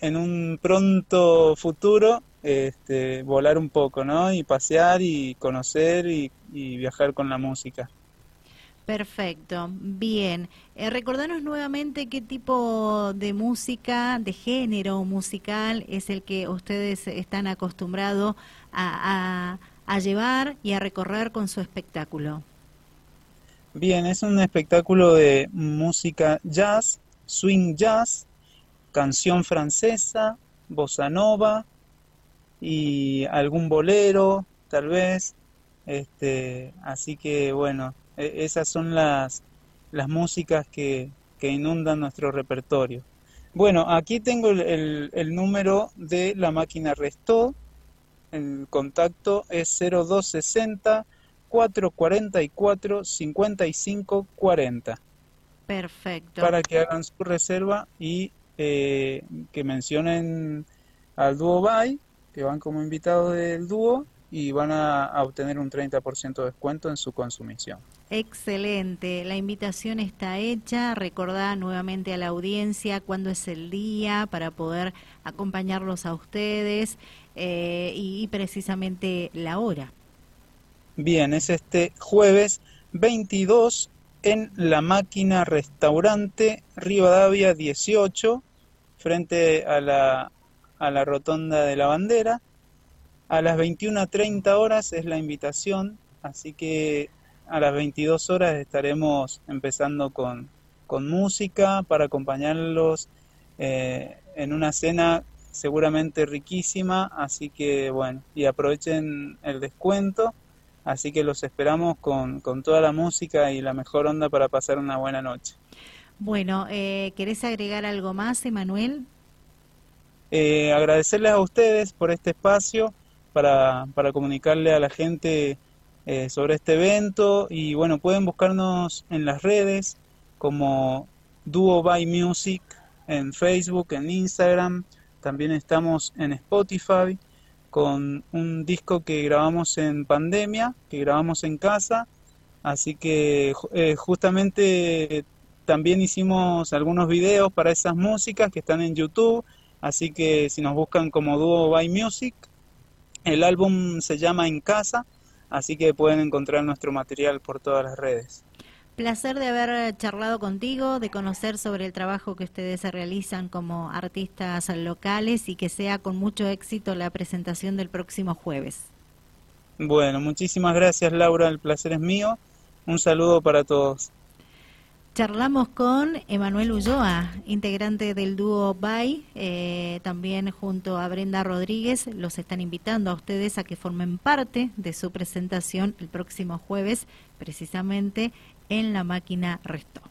en un pronto futuro este, volar un poco, ¿no? Y pasear y conocer y, viajar con la música. Perfecto, bien. Eh, recordanos nuevamente qué tipo de música, de género musical es el que ustedes están acostumbrados a, a llevar y a recorrer con su espectáculo. Bien, es un espectáculo de música jazz, swing jazz, canción francesa, bossa nova y algún bolero, tal vez. Este, así que bueno, e, esas son las, las músicas que, que inundan nuestro repertorio. Bueno, aquí tengo el, el, número de la máquina Restó. El contacto es 0260 444 5540. Perfecto. Para que hagan su reserva y eh, que mencionen al dúo Bay, que van como invitados del dúo y van a, obtener un 30% de descuento en su consumición. Excelente, la invitación está hecha. Recordá nuevamente a la audiencia cuándo es el día para poder acompañarlos a ustedes eh, y precisamente la hora. Bien, es este jueves 22 en la máquina restaurante Rivadavia 18, frente a la, a la rotonda de la bandera. A las 21.30 horas es la invitación, así que a las 22 horas estaremos empezando con, con música para acompañarlos eh, en una cena seguramente riquísima, así que bueno, y aprovechen el descuento Así que los esperamos con, toda la música y la mejor onda para pasar una buena noche. Bueno, eh, ¿querés agregar algo más, Emanuel? Eh, agradecerles a ustedes por este espacio para, para comunicarle a la gente eh, sobre este evento y bueno, pueden buscarnos en las redes como Duo by Music en Facebook, en Instagram, también estamos en Spotify con un disco que grabamos en pandemia, que grabamos en casa, así que eh, justamente también hicimos algunos videos para esas músicas que están en YouTube, así que si nos buscan como Duo by Music, el álbum se llama En Casa, así que pueden encontrar nuestro material por todas las redes. Placer de haber charlado contigo, de conocer sobre el trabajo que ustedes realizan como artistas locales y que sea con mucho éxito la presentación del próximo jueves. Bueno, muchísimas gracias Laura, el placer es mío. Un saludo para todos. Charlamos con Emanuel Ulloa, integrante del dúo BAI, eh, también junto a Brenda Rodríguez. Los están invitando a ustedes a que formen parte de su presentación el próximo jueves, precisamente en la máquina Resto.